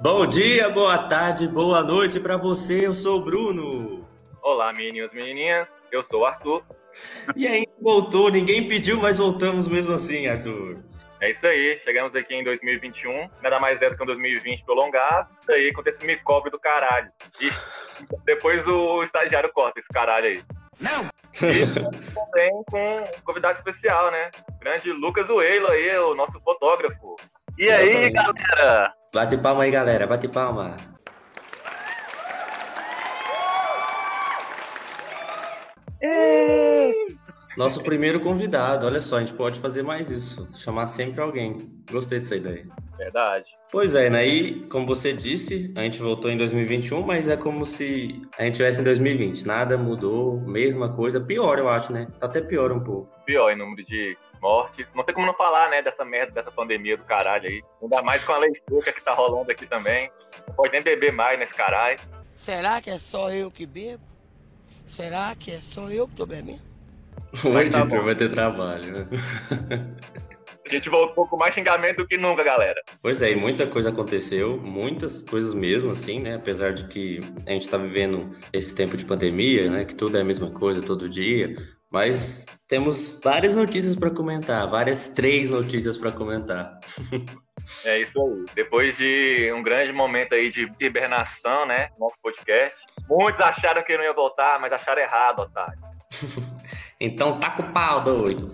Bom dia, boa tarde, boa noite para você. Eu sou o Bruno. Olá, meninos e menininhas. Eu sou o Arthur. E aí, voltou. Ninguém pediu, mas voltamos mesmo assim, Arthur. É isso aí. Chegamos aqui em 2021. Nada mais é do que um 2020 prolongado. Daí com esse me cobre do caralho. E depois o estagiário corta esse caralho aí. Não! E também com um convidado especial, né? Grande Lucas Uelo aí, o nosso fotógrafo. E aí, galera? Bate palma aí, galera. Bate palma. Nosso primeiro convidado. Olha só, a gente pode fazer mais isso. Chamar sempre alguém. Gostei dessa ideia. Verdade. Pois é, né? E como você disse, a gente voltou em 2021, mas é como se a gente tivesse em 2020. Nada mudou, mesma coisa. Pior, eu acho, né? Tá até pior um pouco. Pior em número de mortes. Não tem como não falar, né, dessa merda, dessa pandemia do caralho aí. Ainda mais com a lei seca que tá rolando aqui também. Não pode nem beber mais nesse caralho. Será que é só eu que bebo? Será que é só eu que tô bebendo? O tá editor bom. vai ter trabalho, né? A gente voltou com mais xingamento do que nunca, galera. Pois é, e muita coisa aconteceu, muitas coisas mesmo, assim, né? Apesar de que a gente tá vivendo esse tempo de pandemia, né? Que tudo é a mesma coisa todo dia. Mas temos várias notícias para comentar, várias três notícias para comentar. É isso aí. Depois de um grande momento aí de hibernação, né? Nosso podcast. Muitos acharam que não ia voltar, mas acharam errado, otário. Então taca o pau, doido.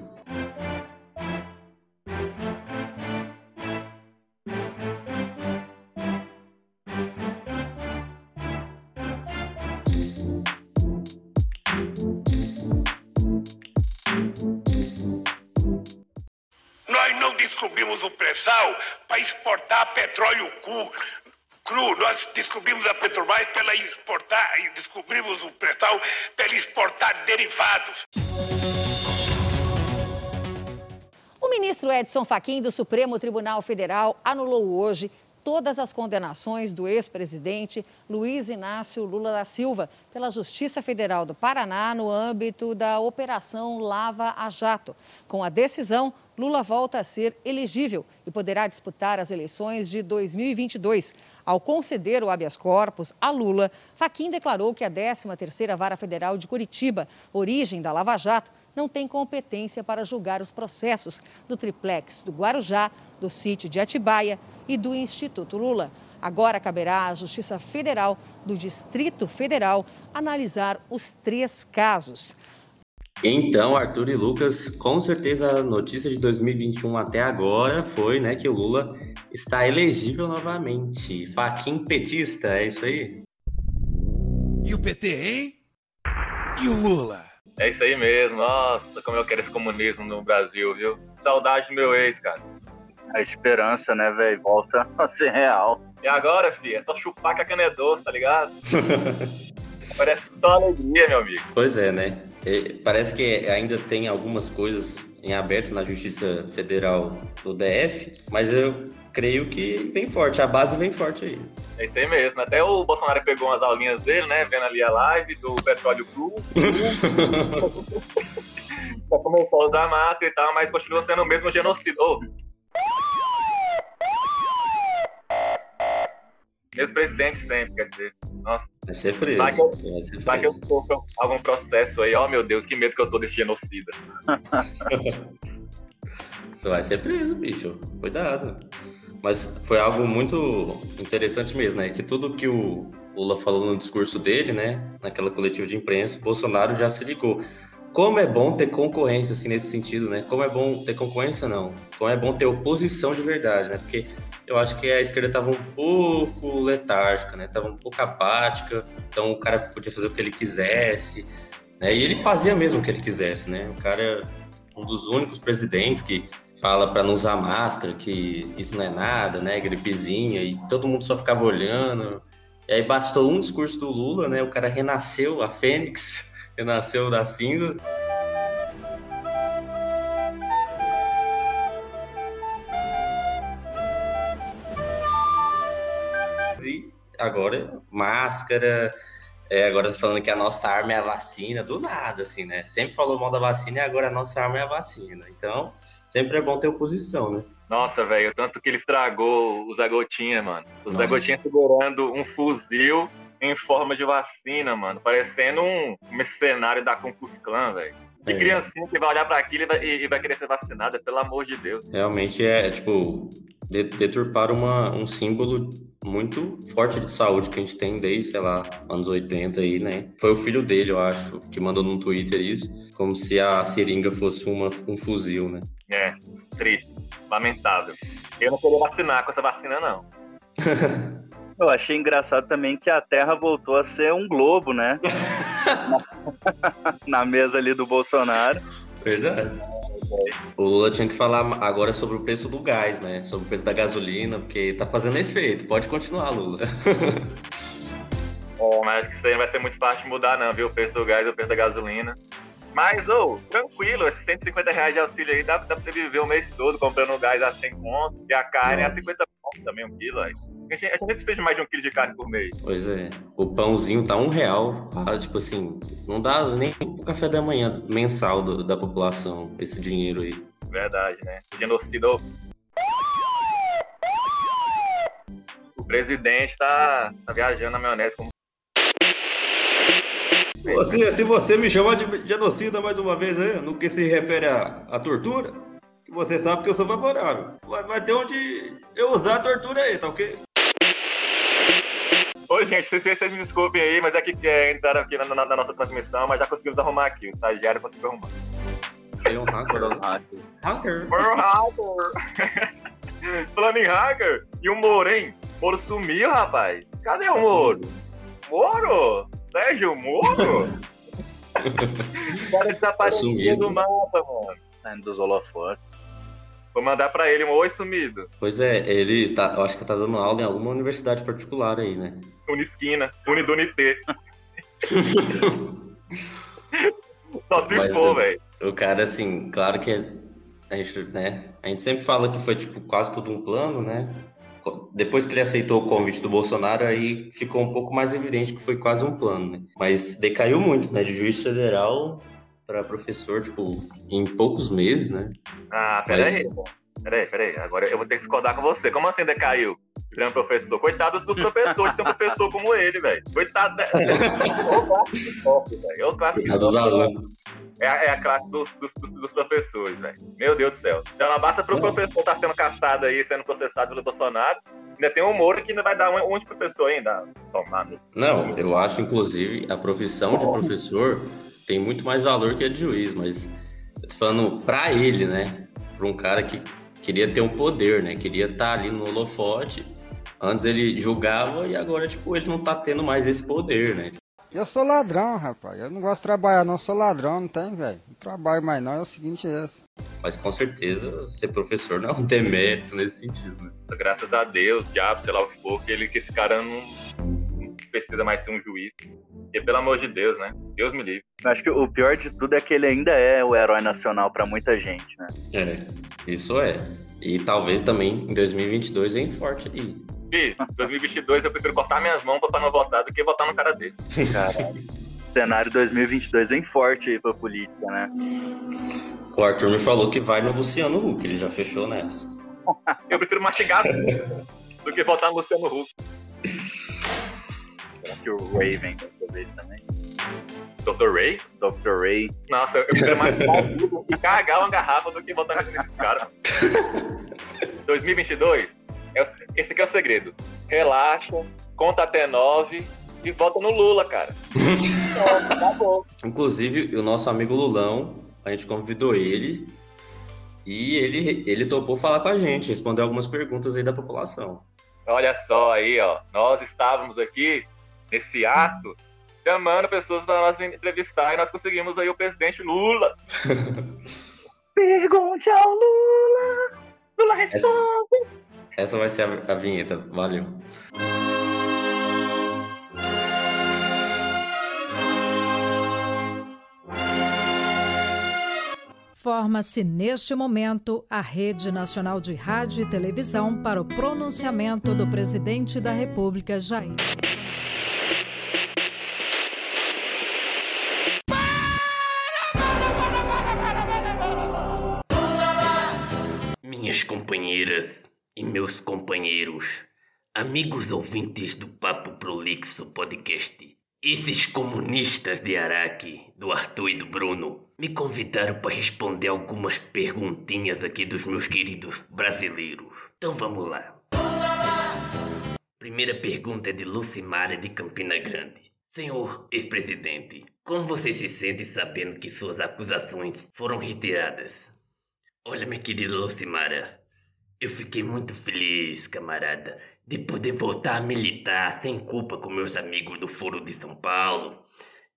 Descobrimos o pré-sal para exportar petróleo cru. cru. Nós descobrimos a Petrobras para exportar, descobrimos o pré-sal para exportar derivados. O ministro Edson Fachin do Supremo Tribunal Federal anulou hoje todas as condenações do ex-presidente Luiz Inácio Lula da Silva pela Justiça Federal do Paraná no âmbito da Operação Lava a Jato. Com a decisão, Lula volta a ser elegível e poderá disputar as eleições de 2022. Ao conceder o habeas corpus a Lula, Fachin declarou que a 13ª Vara Federal de Curitiba, origem da Lava Jato, não tem competência para julgar os processos do triplex do Guarujá, do sítio de Atibaia e do Instituto Lula. Agora caberá à Justiça Federal do Distrito Federal analisar os três casos. Então, Arthur e Lucas, com certeza a notícia de 2021 até agora foi, né, que o Lula está elegível novamente. Faquin petista, é isso aí? E o PT, hein? E o Lula? É isso aí mesmo. Nossa, como eu quero esse comunismo no Brasil, viu? Saudade do meu ex, cara. A esperança, né, velho? Volta a ser real. E agora, filho, é só chupar que a cana é doce, tá ligado? Parece só alegria, meu amigo. Pois é, né? É, Parece que ainda tem algumas coisas em aberto na Justiça Federal do DF, mas eu creio que vem forte, a base vem forte aí. É isso aí mesmo. Até o Bolsonaro pegou umas aulinhas dele, né? Vendo ali a live do petróleo cru. Já começou a usar máscara e tal, mas continua sendo o mesmo genocídio. Ô. Mesmo presidente sempre, quer dizer. Nossa, Vai ser preso. Vai que eu- vai ser vai que eu sofro algum processo aí. Oh, meu Deus, que medo que eu tô desse genocida. Você vai ser preso, bicho. Cuidado. Mas foi algo muito interessante mesmo, né? Que tudo que o Lula falou no discurso dele, né? Naquela coletiva de imprensa, Bolsonaro já se ligou. Como é bom ter concorrência, assim, nesse sentido, né? Como é bom ter concorrência, não. Como é bom ter oposição de verdade, né? Porque eu acho que a esquerda estava um pouco letárgica, né? Tava um pouco apática, então o cara podia fazer o que ele quisesse, né? E ele fazia mesmo o que ele quisesse, né? O cara é um dos únicos presidentes que fala para não usar máscara, que isso não é nada, né? Gripezinha, e todo mundo só ficava olhando. E aí bastou um discurso do Lula, né? O cara renasceu, a Fênix, renasceu das cinzas. E agora, máscara, É, agora falando que a nossa arma é a vacina, do nada, assim, né? Sempre falou mal da vacina e agora a nossa arma é a vacina. Então, sempre é bom ter oposição, né? Nossa, velho, tanto que ele estragou o Zé Gotinha, mano. O Zé Nossa. Gotinha segurando um fuzil em forma de vacina, mano. Parecendo um mercenário da Concus Clan, velho. Que É. criancinha que vai olhar pra aquilo e vai, e- e vai querer ser vacinada, pelo amor de Deus. Realmente é, tipo, de- deturpar uma, um símbolo muito forte de saúde que a gente tem desde, sei lá, anos 80 aí, né? Foi o filho dele, eu acho, que mandou no Twitter isso, como se a seringa fosse uma, um fuzil, né? É, triste, lamentável. Eu não queria vacinar com essa vacina, não. Eu achei engraçado também que a Terra voltou a ser um globo, né? Na mesa ali do Bolsonaro. Verdade. O Lula tinha que falar agora sobre o preço do gás, né? Sobre o preço da gasolina, porque tá fazendo efeito. Pode continuar, Lula. É, mas acho que isso aí não vai ser muito fácil de mudar, não, viu? O preço do gás e o preço da gasolina. Mas, ô, tranquilo, esses 150 reais de auxílio aí dá, dá pra você viver o mês todo comprando gás a 100 conto e a carne a Nossa. 50 conto também, um quilo. Aí. A gente, a gente nem precisa de mais de um quilo de carne por mês. Pois é. O pãozinho tá um real. Ah, tipo assim, não dá nem pro café da manhã mensal do- da população esse dinheiro aí. Verdade, né? O genocida. O presidente tá, tá viajando na maionese como. Você, se você me chamar de genocida mais uma vez aí, no que se refere à, tortura, você sabe que eu sou favorável. Vai, vai ter onde eu usar a tortura aí, tá ok? Ô, gente, vocês, vocês me desculpem aí, mas é que é, entraram aqui na, na- na nossa transmissão, mas já conseguimos arrumar aqui. O estagiário conseguiu arrumar. Tem um hacker. Foram hacker. Foi o hacker! Falando em hacker, e o Moro, hein? O Moro sumiu, rapaz. Cadê o Moro? Moro? Sérgio Moro? o cara desapareceu Sumido. do mapa, mano. Saindo dos holofotes. Vou mandar pra ele um oi sumido. Pois é, ele tá, eu acho que tá dando aula em alguma universidade particular aí, né? Unisquina, Unidunité. Só se Mas, for, velho. O cara, assim, claro que a gente, né? A gente sempre fala que foi, tipo, quase tudo um plano, né? Depois que ele aceitou o convite do Bolsonaro, aí ficou um pouco mais evidente que foi quase um plano, né? Mas decaiu muito, né? De juiz federal para professor, tipo, em poucos meses, né? Ah, Mas- peraí. Peraí, peraí. Agora eu vou ter que discordar com você. Como assim decaiu? Virando professor. Coitados dos professores tem um professor como ele, velho. Coitado. da- É top, velho. É o clássico A dos alunos. É a, é a classe dos, dos, dos- professores, velho. Meu Deus do céu. Então não basta pro É. professor estar sendo caçado aí, sendo processado pelo Bolsonaro. Ainda tem um Moro que ainda vai dar um, um de professor ainda. Tomar. Não, eu acho, inclusive, a profissão de professor tem muito mais valor que a de juiz, mas eu tô falando pra ele, né? Pra um cara que queria ter um poder, né? Queria estar ali no holofote. Antes ele julgava e agora, tipo, ele não tá tendo mais esse poder, né? Eu sou ladrão, rapaz. Eu não gosto de trabalhar, não. Sou ladrão, não tem, velho. Não trabalho mais, não. É o seguinte, é esse. Mas com certeza ser professor não é um demérito nesse sentido, né? Graças a Deus, diabo, sei lá o que for, que, ele, que esse cara não, não precisa mais ser um juiz. Porque, pelo amor de Deus, né? Deus me livre. Eu acho que o pior de tudo é que ele ainda é o herói nacional pra muita gente, né? É, isso é. E talvez também em 2022 vem forte aí. Ih, 2022 eu prefiro cortar minhas mãos pra não votar do que votar no cara dele. Caralho. Cenário 2022 vem forte aí pra política, né? O Arthur me falou que vai no Luciano Huck, ele já fechou nessa. Eu prefiro mastigar do que votar no Luciano Huck. Será que o Raven vai fazer também? Dr. Ray? Dr. Ray. Nossa, eu prefiro tudo e carregar uma garrafa do que votar nesses caras. 2022, é o- esse aqui é o segredo. Relaxa, conta até nove e vota no Lula, cara. Acabou. Inclusive, o nosso amigo Lulão, a gente convidou ele e ele, ele topou falar com a gente, responder algumas perguntas aí da população. Olha só aí, ó. Nós estávamos aqui nesse ato chamando pessoas para nós entrevistar e nós conseguimos aí o presidente Lula. Pergunte ao Lula. Lula responde. Essa vai ser a, a vinheta, valeu. Forma-se neste momento a Rede Nacional de Rádio e Televisão para o pronunciamento do presidente da República, Jair. Amigos ouvintes do Papo Prolixo Podcast, esses comunistas de Araque, do Arthur e do Bruno, me convidaram para responder algumas perguntinhas aqui dos meus queridos brasileiros. Então vamos lá. Primeira pergunta é de Lucimara de Campina Grande. Senhor ex-presidente, como você se sente sabendo que suas acusações foram retiradas? Olha, minha querida Lucimara, eu fiquei muito feliz, camarada, de poder voltar a militar sem culpa com meus amigos do Foro de São Paulo.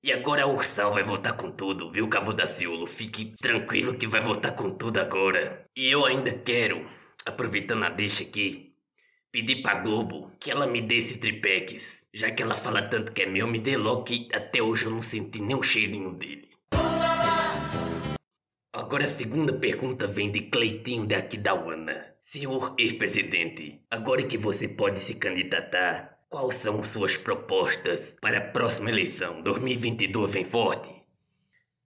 E agora a Ursal vai voltar com tudo, viu, Cabo da Ciolo? Fique tranquilo que vai voltar com tudo agora. E eu ainda quero, aproveitando a deixa aqui, pedir pra Globo que ela me dê esse tripex. Já que ela fala tanto que é meu, me dê logo que até hoje eu não senti nem o cheirinho dele. Agora a segunda pergunta vem de Cleitinho da Aquidauana. Senhor ex-presidente, agora que você pode se candidatar, quais são suas propostas para a próxima eleição? 2022 vem forte?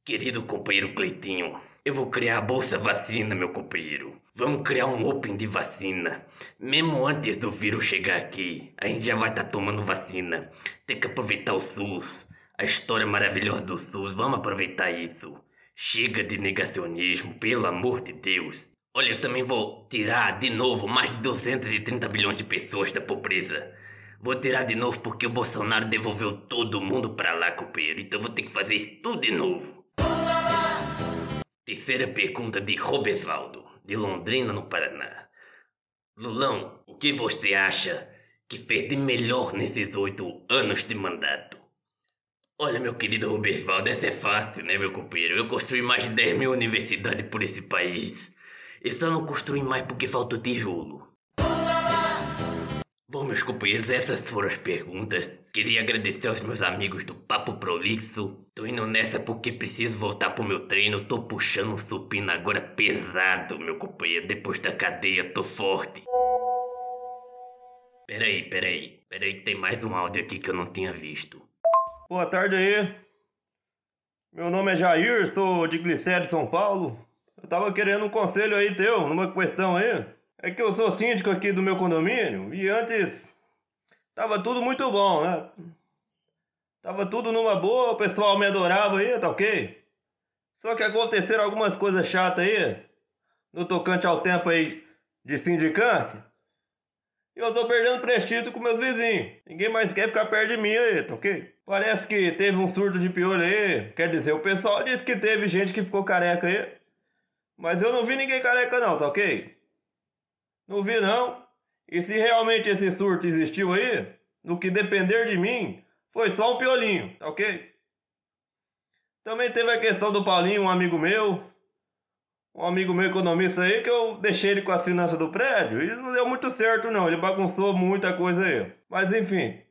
Querido companheiro Cleitinho, eu vou criar a Bolsa Vacina, meu companheiro. Vamos criar um Open de vacina. Mesmo antes do vírus chegar aqui, a gente já vai estar tá tomando vacina. Tem que aproveitar o SUS. A história maravilhosa do SUS, vamos aproveitar isso. Chega de negacionismo, pelo amor de Deus. Olha, eu também vou tirar de novo mais de 230 bilhões de pessoas da pobreza. Vou tirar de novo porque o Bolsonaro devolveu todo mundo pra lá, companheiro. Então vou ter que fazer isso tudo de novo. Terceira pergunta de Robesvaldo, de Londrina, no Paraná. Lulão, o que você acha que fez de melhor nesses oito anos de mandato? Olha, meu querido Robervaldo, essa é fácil, né, meu companheiro? Eu construí mais de 10 mil universidades por esse país. E só não construí mais porque faltou tijolo. Bom, meus companheiros, essas foram as perguntas. Queria agradecer aos meus amigos do Papo Prolixo. Tô indo nessa porque preciso voltar pro meu treino. Tô puxando um supino agora pesado, meu companheiro. Depois da cadeia, tô forte. Peraí, peraí. Peraí que tem mais um áudio aqui que eu não tinha visto. Boa tarde aí. Meu nome é Jair, sou de Glicério, São Paulo. Eu tava querendo um conselho aí teu, numa questão aí. É que eu sou síndico aqui do meu condomínio e antes tava tudo muito bom, né? Tava tudo numa boa, o pessoal me adorava aí, tá ok? Só que aconteceram algumas coisas chatas aí, no tocante ao tempo aí de sindicante. E eu tô perdendo prestígio com meus vizinhos. Ninguém mais quer ficar perto de mim aí, tá ok? Parece que teve um surto de piolho aí. Quer dizer, o pessoal disse que teve gente que ficou careca aí. Mas eu não vi ninguém careca não, tá ok? Não vi não. E se realmente esse surto existiu aí, no que depender de mim, foi só um piolinho, tá ok? Também teve a questão do Paulinho, um amigo meu. Um amigo meu economista aí, que eu deixei ele com as finanças do prédio. E não deu muito certo não, ele bagunçou muita coisa aí. Mas enfim,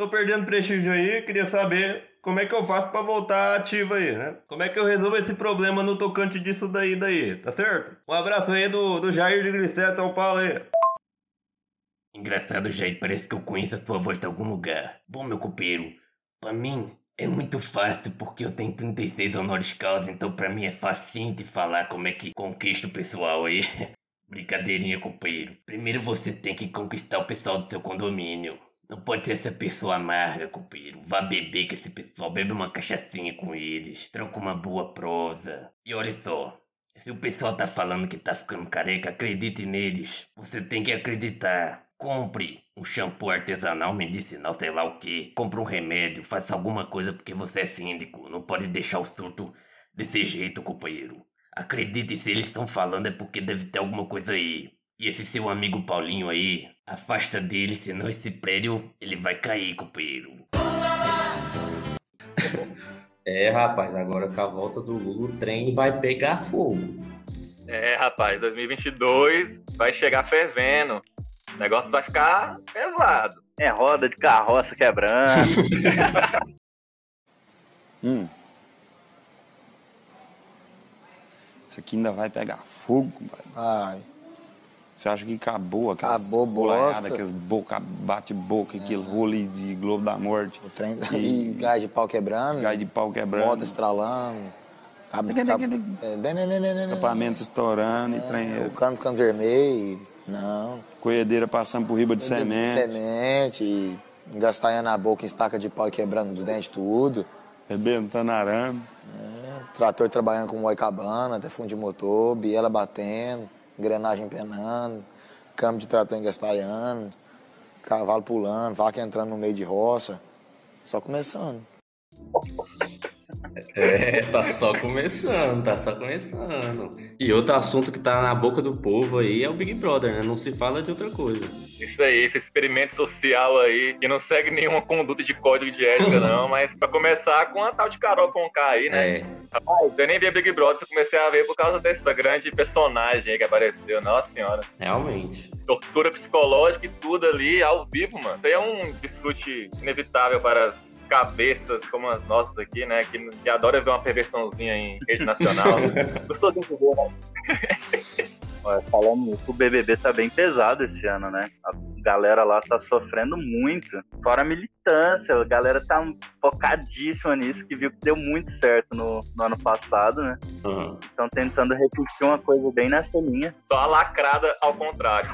tô perdendo prestígio aí, queria saber como é que eu faço para voltar ativa aí, né? Como é que eu resolvo esse problema no tocante disso daí, daí, tá certo? Um abraço aí do, do Jair de Grisseto, São Paulo aí. Engraçado, Jair, parece que eu conheço a sua voz de algum lugar. Bom, meu copeiro, pra mim é muito fácil porque eu tenho 36 honoris causa, então pra mim é facinho de falar como é que conquista o pessoal aí. Brincadeirinha, companheiro. Primeiro você tem que conquistar o pessoal do seu condomínio. Não pode ser essa pessoa amarga, companheiro. Vá beber com esse pessoal, bebe uma cachaçinha com eles, troca uma boa prosa. E olha só, se o pessoal tá falando que tá ficando careca, acredite neles. Você tem que acreditar. Compre um shampoo artesanal, medicinal, sei lá o que. Compre um remédio, faça alguma coisa porque você é síndico. Não pode deixar o surto desse jeito, companheiro. Acredite se eles estão falando é porque deve ter alguma coisa aí. E esse seu amigo Paulinho aí, afasta dele, senão esse prédio ele vai cair, companheiro. É, rapaz, agora com a volta do Lula, o trem vai pegar fogo. É, rapaz, 2022 vai chegar fervendo. O negócio vai ficar pesado. É roda de carroça quebrando. hum. Isso aqui ainda vai pegar fogo, Vai. Você acha que acabou aquelas acabou bosta. aquelas boca, bate-boca, é. aquele rolo de Globo da Morte. O trem e, e gás de pau quebrando. Gás de pau quebrando. Moto estralando. Escapamento estourando é, e trem. O cano ficando vermelho. Não. colhedeira passando por riba de semente. Semente, e engastanhando a boca em estaca de pau e quebrando os dentes tudo. Rebentando arame. É, trator trabalhando com moicabana, até fundo de motor, biela batendo, engrenagem penando, câmbio de trator engastalhando, cavalo pulando, vaca entrando no meio de roça. Só começando. É, tá só começando, tá só começando. E outro assunto que tá na boca do povo aí é o Big Brother, né? Não se fala de outra coisa. Isso aí, esse experimento social aí, que não segue nenhuma conduta de código de ética, não, mas pra começar com a tal de Carol Conká aí, né? É. Rapaz, eu nem vi Big Brother, eu comecei a ver por causa dessa grande personagem aí que apareceu, nossa senhora. Realmente. Tortura psicológica e tudo ali, ao vivo, mano. Isso aí é um desfrute inevitável para as cabeças como as nossas aqui, né? Que, que adora ver uma perversãozinha em rede nacional. Gostosinho de ver, né? Falando nisso, o BBB tá bem pesado esse ano, né? A galera lá tá sofrendo muito. Fora a militância, a galera tá focadíssima nisso, que viu que deu muito certo no, no ano passado, né? Uhum. Estão tentando repetir uma coisa bem nessa linha. Só a lacrada ao contrário.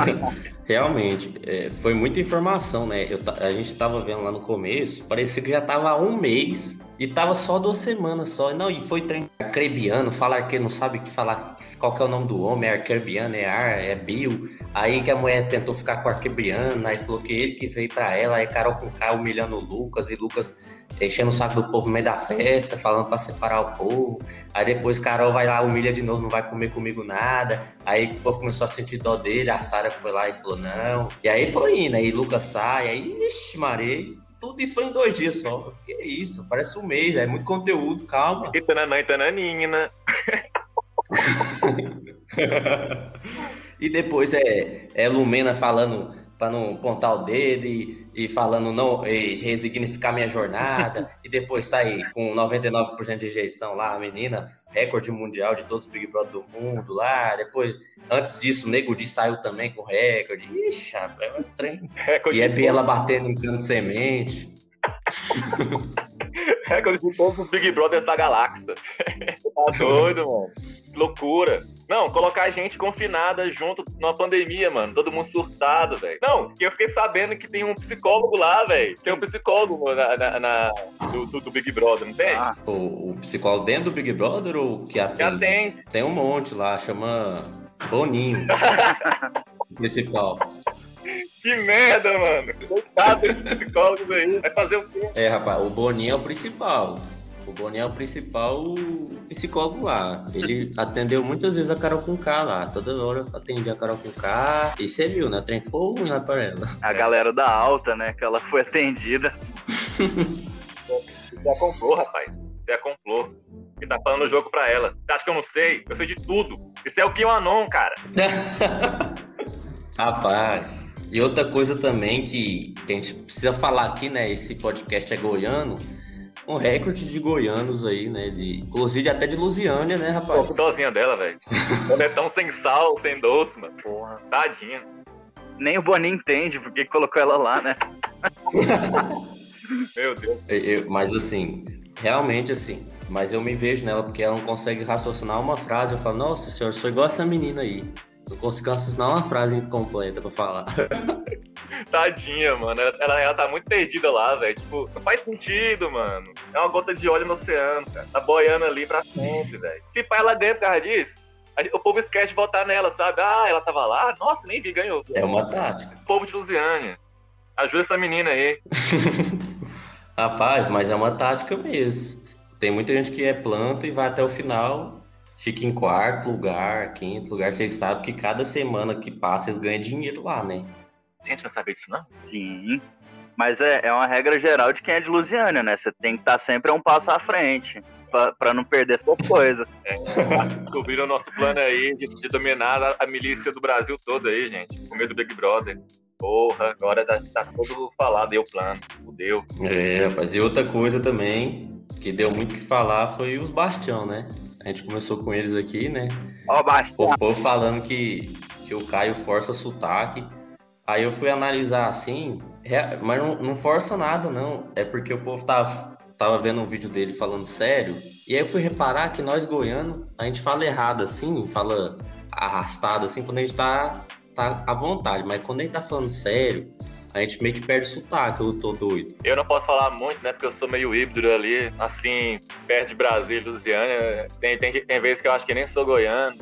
Realmente, é, foi muita informação, né? Eu a gente tava vendo lá no começo, parecia que já tava há um mês e tava só duas semanas só. Não, e foi trem arcrebiano, falar que não sabe que falar qual que é o nome do homem, é arcrebiano, é ar, é Bill. Aí que a mulher tentou ficar com o arcrebiano, aí falou que ele que veio pra ela, aí Carol com K humilhando o Lucas, e Lucas enchendo o saco do povo no meio da festa, falando pra separar o povo. Aí depois Carol vai lá, humilha de novo, não vai comer comigo nada. Aí o povo começou a sentir dó dele, a Sara foi lá e falou não. E aí foi indo, aí Lucas sai, aí, ixi, isso- tudo isso foi em dois dias só. Eu fiquei, Que isso, parece um mês, é muito conteúdo, calma. E tananã e tananina. e depois é, é Lumena falando pra não pontar o dedo e, e falando não, e resignificar minha jornada. e depois sai com 99% de rejeição lá, a menina, recorde mundial de todos os Big Brother do mundo lá. Depois, antes disso, o Nego Di saiu também com recorde. Ixi, é um trem. Recorde E é Biela batendo em cano de semente. Recorde de todos os Big Brothers da galáxia. tá doido, mano. Que loucura. Não, colocar a gente confinada junto numa pandemia, mano. Todo mundo surtado, velho. Não, eu fiquei sabendo que tem um psicólogo lá, velho. Tem um psicólogo na, na- na- do, do- Big Brother, não tem? O, o psicólogo dentro do Big Brother ou que atende? atende. Tem um monte lá, chama Boninho. principal. Que merda, mano. Coitado desses psicólogos aí. Vai fazer o quê? É, rapaz, o Boninho é o principal. O Boninho é o principal psicólogo lá. Ele atendeu muitas vezes a Carol com K lá. Toda hora atendia a Carol com K. E você viu, né? Trem foi ruim lá pra ela. A galera da alta, né? Que ela foi atendida. Você a comprou, rapaz. Você a comprou. Ele tá falando o jogo pra ela. Você acha que eu não sei? Eu sei de tudo. Isso é o QAnon, cara. Rapaz. E outra coisa também que, que a gente precisa falar aqui, né? Esse podcast é goiano. Um recorde de goianos aí, né? De, inclusive até de Lusiânia, né, Pô, rapaz? que dozinha dela, velho. Ela é tão sem sal, sem doce, mano. Porra, tadinha. Nem o Boninho entende porque colocou ela lá, né? Meu Deus. Eu- eu- mas assim, realmente assim. Mas eu me vejo nela porque ela não consegue raciocinar uma frase. Eu falo, nossa senhora, eu sou igual essa menina aí. Não consigo raciocinar uma frase completa pra falar. Tadinha, mano. Ela, ela, tá muito perdida lá, velho. Tipo, não faz sentido, mano. É uma gota de óleo no oceano, cara. Tá boiando ali pra sempre, velho. Se pá, ela ganha por causa disso, o povo esquece de votar nela, sabe? Ah, ela tava lá? Nossa, nem vi, ganhou. É uma tática. Povo de Lusiânia. Ajuda essa menina aí. Rapaz, mas é uma tática mesmo. Tem muita gente que é planta e vai até o final, fica em quarto lugar, quinto lugar. Vocês sabem que cada semana que passa eles ganham dinheiro lá, né? Gente, não sabia disso, não? Sim. Mas é, é uma regra geral de quem é de Lusiânia, né? Você tem que estar sempre a um passo à frente. Pra, pra não perder sua coisa. Descobriram o nosso plano aí de, de dominar a, a milícia do Brasil todo aí, gente. Com medo do Big Brother. Porra, agora tá, tá todo falado aí o plano. Fudeu. É, rapaz. E outra coisa também que deu muito o que falar foi os Bastião, né? A gente começou com eles aqui, né? Ó, Bastião. O povo falando que, que o Caio força sotaque. Aí eu fui analisar assim, rea- mas não, não força nada, não. É porque o povo tava, tava vendo um vídeo dele falando sério. E aí eu fui reparar que nós goianos, a gente fala errado assim, fala arrastado assim, quando a gente tá tá à vontade, mas quando ele tá falando sério, a gente meio que perde o sotaque, eu tô doido. Eu não posso falar muito, né? Porque eu sou meio híbrido ali, assim, perto de Brasília, Lusiana. Tem, tem, tem vezes que eu acho que nem sou goiano.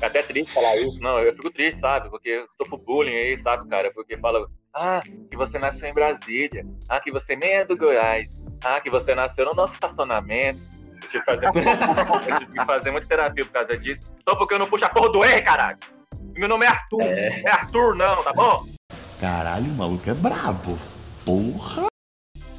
É até triste falar isso, não, eu fico triste, sabe? Porque eu sofro bullying aí, sabe, cara? Porque fala, ah, que você nasceu em Brasília, ah, que você nem é do Goiás, ah, que você nasceu no nosso estacionamento. Eu tive que fazer, eu tive que fazer muita terapia por causa disso. Só porque eu não puxo a porra do R, caralho. Meu nome é Arthur. É, é Arthur, não, tá bom? Caralho, o maluco é brabo. Porra!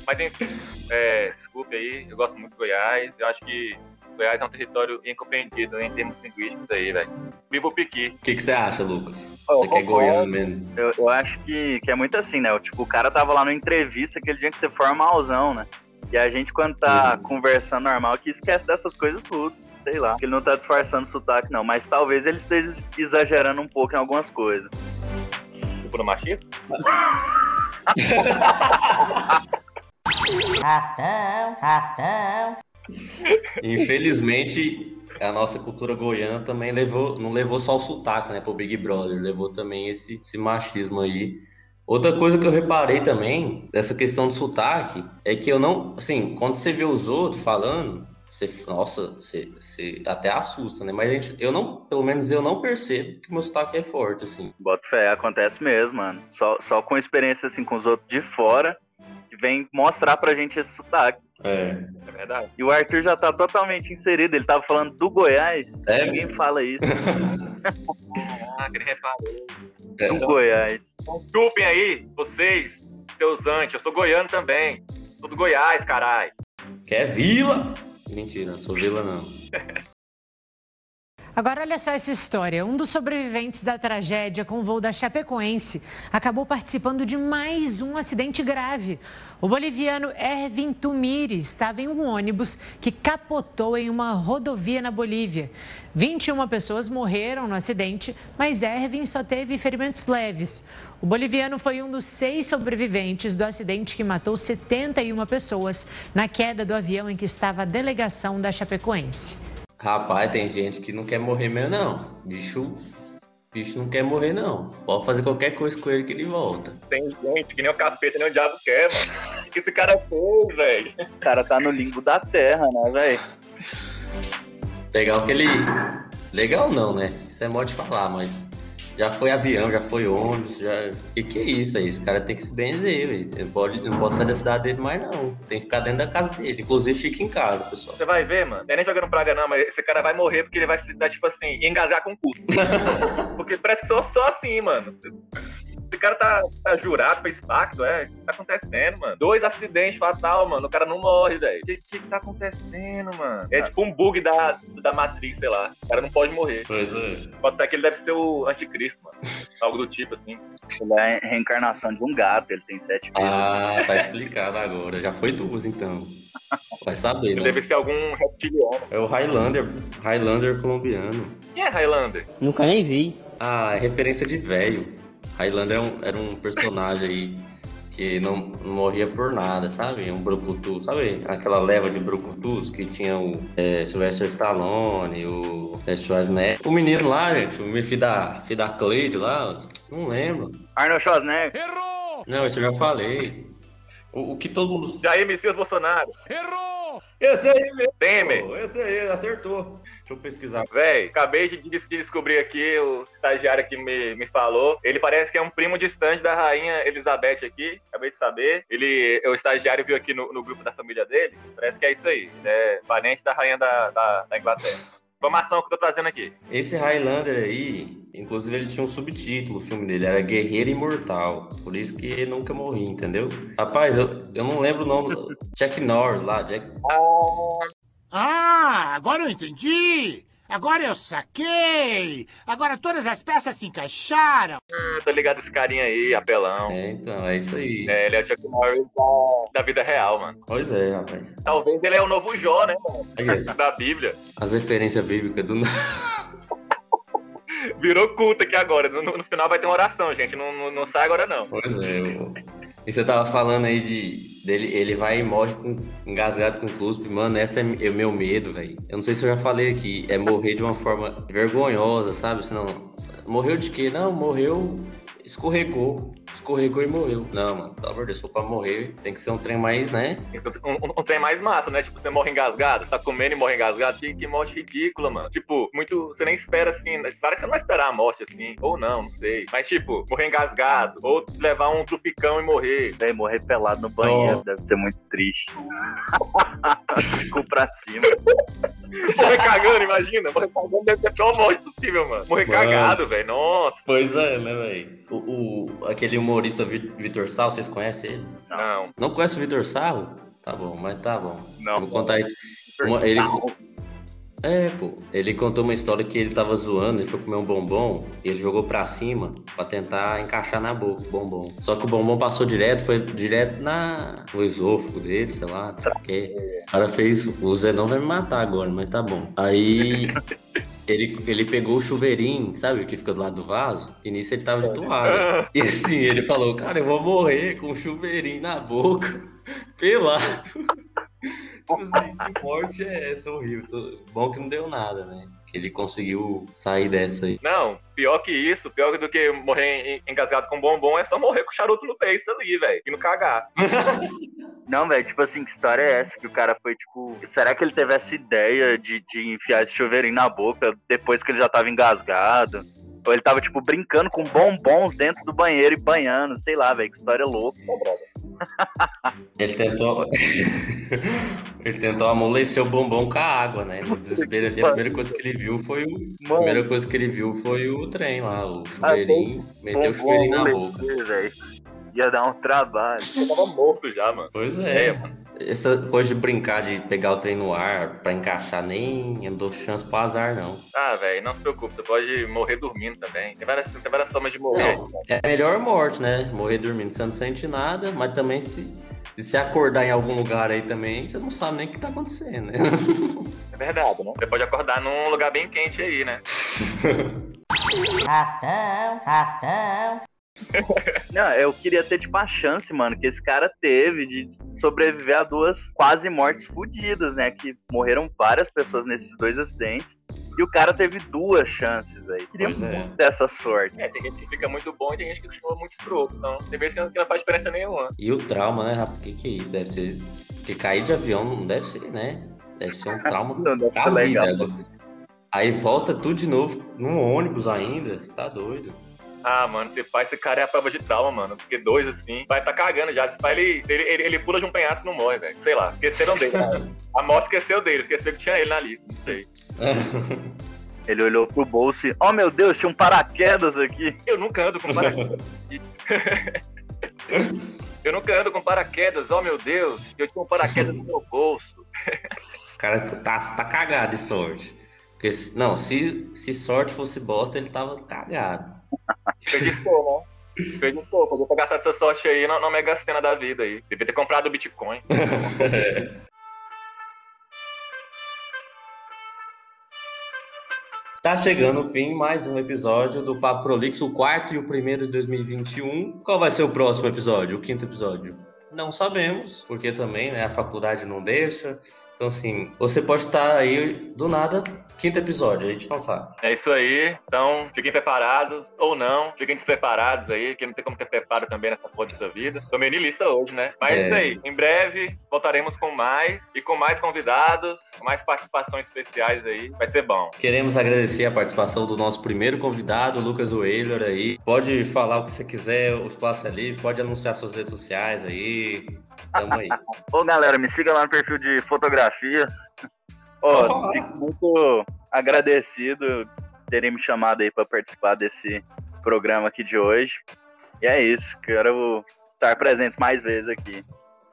Mas enfim, é, desculpe aí, eu gosto muito do Goiás. Eu acho que Goiás é um território incompreendido em termos linguísticos aí, velho. Viva o Piqui. O que, você acha, Lucas? Você que é goiano mesmo. Eu, eu acho que, que é muito assim, né? Tipo, o cara tava lá na entrevista aquele dia que você formalzão, né? E a gente, quando tá uhum. conversando normal, que esquece dessas coisas tudo. Sei lá. Ele não tá disfarçando sotaque, não. Mas talvez ele esteja exagerando um pouco em algumas coisas. No machismo? ratão, ratão. Infelizmente, a nossa cultura goiana também levou, não levou só o sotaque, né, pro Big Brother, levou também esse, esse machismo aí. Outra coisa que eu reparei também dessa questão do sotaque é que eu não, assim, quando você vê os outros falando, você, nossa, você, você até assusta, né? Mas gente, eu não, pelo menos eu não percebo que meu sotaque é forte, assim. Bota fé, acontece mesmo, mano. Só, só com experiência, assim, com os outros de fora, que vem mostrar pra gente esse sotaque. É. É verdade. E o Arthur já tá totalmente inserido. Ele tava falando do Goiás. É? Ninguém fala isso. ah, que ele reparou. É. Do Goiás. Desculpem aí, vocês, seus antes. Eu sou goiano também. Sou do Goiás, caralho. Quer vila? Mentira, sou vila não. Agora, olha só essa história. Um dos sobreviventes da tragédia com o voo da Chapecoense acabou participando de mais um acidente grave. O boliviano Ervin Tumiri estava em um ônibus que capotou em uma rodovia na Bolívia. 21 pessoas morreram no acidente, mas Ervin só teve ferimentos leves. O boliviano foi um dos seis sobreviventes do acidente que matou 71 pessoas na queda do avião em que estava a delegação da Chapecoense. Rapaz, tem gente que não quer morrer mesmo, não. Bicho, bicho não quer morrer, não. Pode fazer qualquer coisa com ele que ele volta. Tem gente que nem o capeta, nem o diabo quer, mano. O que esse cara fez, velho? O cara tá no limbo da terra, né, velho? Legal que ele. Legal não, né? Isso é modo de falar, mas já foi avião, já foi ônibus, já. Que que é isso aí? Esse cara tem que se benzer, velho. Pode, não pode sair da cidade dele mais, não. Tem que ficar dentro da casa dele. Inclusive, fica em casa, pessoal. Você vai ver, mano. Não é nem jogando praga, não, mas esse cara vai morrer porque ele vai se dar, tipo assim, engasgar com o cu. porque parece que só, só assim, mano. Esse cara tá, tá jurado, fez pacto, é? O que tá acontecendo, mano? Dois acidentes fatal, mano. O cara não morre, velho. O que, que, que tá acontecendo, mano? É tipo um bug da, da Matrix, sei lá. O cara não pode morrer. Pois é. Pode ser que ele deve ser o anticristo, mano. Algo do tipo, assim. Ele é a reencarnação de um gato, ele tem sete vidas. Ah, tá explicado agora. Já foi duas, então. Vai saber, né? Deve ser algum reptiliano. É o Highlander. Highlander colombiano. Quem é Highlander? Nunca nem vi. Ah, é referência de velho. Highlander era um, era um personagem aí que não, não, morria por nada, sabe? Um brucutu, sabe? Aquela leva de brucutus que tinha o é, Sylvester Stallone, o é, Schwarzenegger. O menino lá, gente, o filho da, filho da Cleide lá, não lembro. Arnold Schwarzenegger. Errou! Não, isso eu já falei. O, o que todo mundo... Jair Messias Bolsonaro. Errou! Esse aí mesmo. Temer. Esse aí, acertou. Deixa eu pesquisar. Véi, acabei de, de descobrir aqui, o estagiário que me, me falou. Ele parece que é um primo distante da rainha Elizabeth aqui. Acabei de saber. Ele, o estagiário viu aqui no, no grupo da família dele. Parece que é isso aí. Ele é parente da rainha da, da, da Inglaterra. Informação que eu tô trazendo aqui. Esse Highlander aí, inclusive ele tinha um subtítulo, o filme dele era Guerreiro Imortal. Por isso que ele nunca morria, entendeu? Rapaz, eu, eu não lembro o nome. Jack Norris lá, Jack. Ah, agora eu entendi! Agora eu saquei! Agora todas as peças se encaixaram! Ah, tô ligado esse carinha aí, apelão. É, então, é isso aí. É, ele é o Chuck Norris da, da vida real, mano. Pois é, rapaz. Talvez ele é o novo Jó, né, mano? É isso. da Bíblia. As referências bíblicas do. Virou culto aqui agora. No, no, final vai ter uma oração, gente. Não, não, não sai agora, não. Pois é, eu... E você tava falando aí de. Dele, ele vai e morre com, engasgado com cuspe. Mano, essa é, é o meu medo, velho. Eu não sei se eu já falei aqui. É morrer de uma forma vergonhosa, sabe? Senão. morreu de quê? Não, morreu, escorregou. Escorregou e morreu. Não, mano, pelo amor de Deus, se for pra morrer, tem que ser um trem mais, né? Um, um, um trem mais massa, né? Tipo, você morre engasgado, você tá comendo e morre engasgado. Que, que morte ridícula, mano. Tipo, muito. Você nem espera assim. né? Claro que você não vai esperar a morte assim. Ou não, não sei. Mas, tipo, morrer engasgado. Ou levar um trupicão e morrer. Véi, morrer pelado no banheiro deve ser muito triste. Ficou pra cima. Morrer cagando, imagina. Morrer cagando deve ser a pior morte possível, mano. Morrer Mano. cagado, velho. Nossa. Pois é, né, velho? O, o- aquele humorista Vi- Vitor Sarro, vocês conhecem ele? Não. Não conhece o Vitor Sarro? Tá bom, mas tá bom. Não. Eu vou contar aí. Uma- ele... É, pô. Ele contou uma história que ele tava zoando, ele foi comer um bombom e ele jogou pra cima pra tentar encaixar na boca o bombom. Só que o bombom passou direto, foi direto na... no esôfago dele, sei lá. tá, porque O cara fez. O Zé não vai me matar agora, mas tá bom. Aí. Ele, ele pegou o chuveirinho, sabe, o que fica do lado do vaso, e nisso ele tava de toalha. E assim, ele falou, cara, eu vou morrer com um chuveirinho na boca, pelado. tipo assim, que morte é essa horrível? Bom que não deu nada, né? Que ele conseguiu sair dessa aí. Não, pior que isso, pior do que morrer en- engasgado com bombom é só morrer com charuto no peito ali, velho. E não cagar. Não, velho, tipo assim, que história é essa? Que o cara foi, tipo. Será que ele teve essa ideia de, de enfiar esse chuveirinho na boca depois que ele já tava engasgado? Ou ele tava, tipo, brincando com bombons dentro do banheiro e banhando, sei lá, velho, que história louca. Ele tentou. ele tentou amolecer o bombom com a água, né? No desespero ali, a primeira coisa que ele viu foi o. A primeira coisa que ele viu foi o trem lá, o chuveirinho. Meteu o chuveirinho na boca. Ia dar um trabalho. Eu tava morto já, mano. Pois é. Essa coisa de brincar de pegar o trem no ar pra encaixar, nem eu não dou chance pro azar, não. Ah, velho, não se preocupe, você pode morrer dormindo também. Tem várias, tem várias formas de morrer. Não, é a melhor morte, né? Morrer dormindo, você não sente nada, mas também se, se você acordar em algum lugar aí também, você não sabe nem o que tá acontecendo, né? É verdade, né? Você pode acordar num lugar bem quente aí, né? Ratão, ratão. Não, eu queria ter, tipo, a chance, mano, que esse cara teve de sobreviver a duas quase mortes fodidas, né? Que morreram várias pessoas nesses dois acidentes. E o cara teve duas chances, velho. Queria Pois é. muito dessa sorte. É, tem gente que fica muito bom e tem gente que continua muito escroto. Então, tem vezes que não, faz diferença nenhuma. E o trauma, né, rapaz? O que, que é isso? Deve ser. Porque cair de avião não deve ser, né? Deve ser um trauma Não, deve pra ser legal. vida. Aí volta tudo de novo num ônibus ainda. Você tá doido. Ah, mano, esse pai, esse cara é a prova de trauma, mano. Porque dois, assim, o pai tá cagando já. Esse pai, ele, ele, ele, ele pula de um penhasco e não morre, velho. Sei lá, esqueceram dele. a morte esqueceu dele, esqueceu que tinha ele na lista, não sei. Ele olhou pro bolso e, oh meu Deus, tinha um paraquedas aqui. Eu nunca ando com paraquedas. Eu nunca ando com paraquedas, oh meu Deus. Eu tinha um paraquedas no meu bolso. Cara tá, tá cagado de sorte. Porque, não, se, se sorte fosse bosta, ele tava cagado. Acreditou, né? Acreditou, podia ter gastado essa sorte aí na, mega cena da vida aí. Devia ter comprado o Bitcoin. Tá chegando o fim, mais um episódio do Papo Prolixo, o quarto e o primeiro de 2021. Qual vai ser o próximo episódio, o quinto episódio? Não sabemos, porque também né, a faculdade não deixa. Então, assim, você pode estar aí do nada, quinto episódio, a gente não sabe. É isso aí. Então, fiquem preparados ou não. Fiquem despreparados aí, que não tem como ter preparo também nessa porra dessa vida. Tô meio niilista hoje, né? Mas é É. isso aí. Em breve voltaremos com mais e com mais convidados, com mais participações especiais aí. Vai ser bom. Queremos agradecer a participação do nosso primeiro convidado, Lucas Weyler aí. Pode falar o que você quiser, o espaço é livre, pode anunciar suas redes sociais aí. Tamo aí. Ô galera, me siga lá no perfil de fotografias. Ó, fico muito agradecido de terem me chamado aí pra participar desse programa aqui de hoje. E é isso, quero estar presente mais vezes aqui.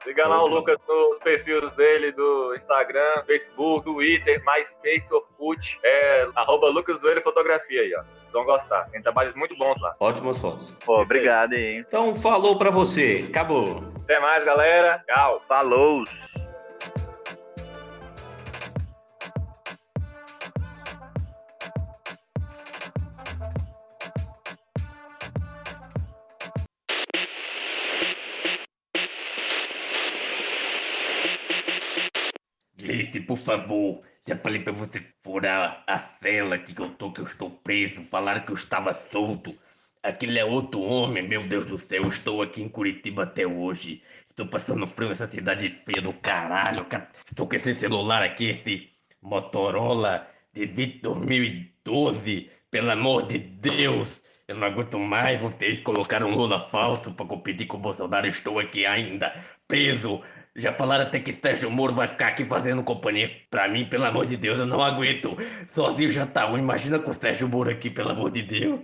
Siga lá o Lucas nos perfis dele do Instagram, Facebook, Twitter, MySpace, Orkut. É arroba Lucas Zoeira Fotografia aí, ó. Vão gostar. Tem trabalhos muito bons lá. Ótimas fotos. Pô, obrigado aí. Então, falou pra você. Acabou. Até mais, galera. Tchau. Falou. Gleice, por favor, Já falei pra você furar a cela que eu tô, que eu estou preso. Falaram que eu estava solto. Aquele é outro homem, meu Deus do céu. Eu estou aqui em Curitiba até hoje. Estou passando frio nessa cidade feia do caralho. Estou com esse celular aqui, esse Motorola de 2012. Pelo amor de Deus. Eu não aguento mais. Vocês colocaram Lula falso para competir com o Bolsonaro. Estou aqui ainda preso. Já falaram até que Sérgio Moro vai ficar aqui fazendo companhia pra mim, pelo amor de Deus, eu não aguento. Sozinho já tá ruim, imagina com o Sérgio Moro aqui, pelo amor de Deus.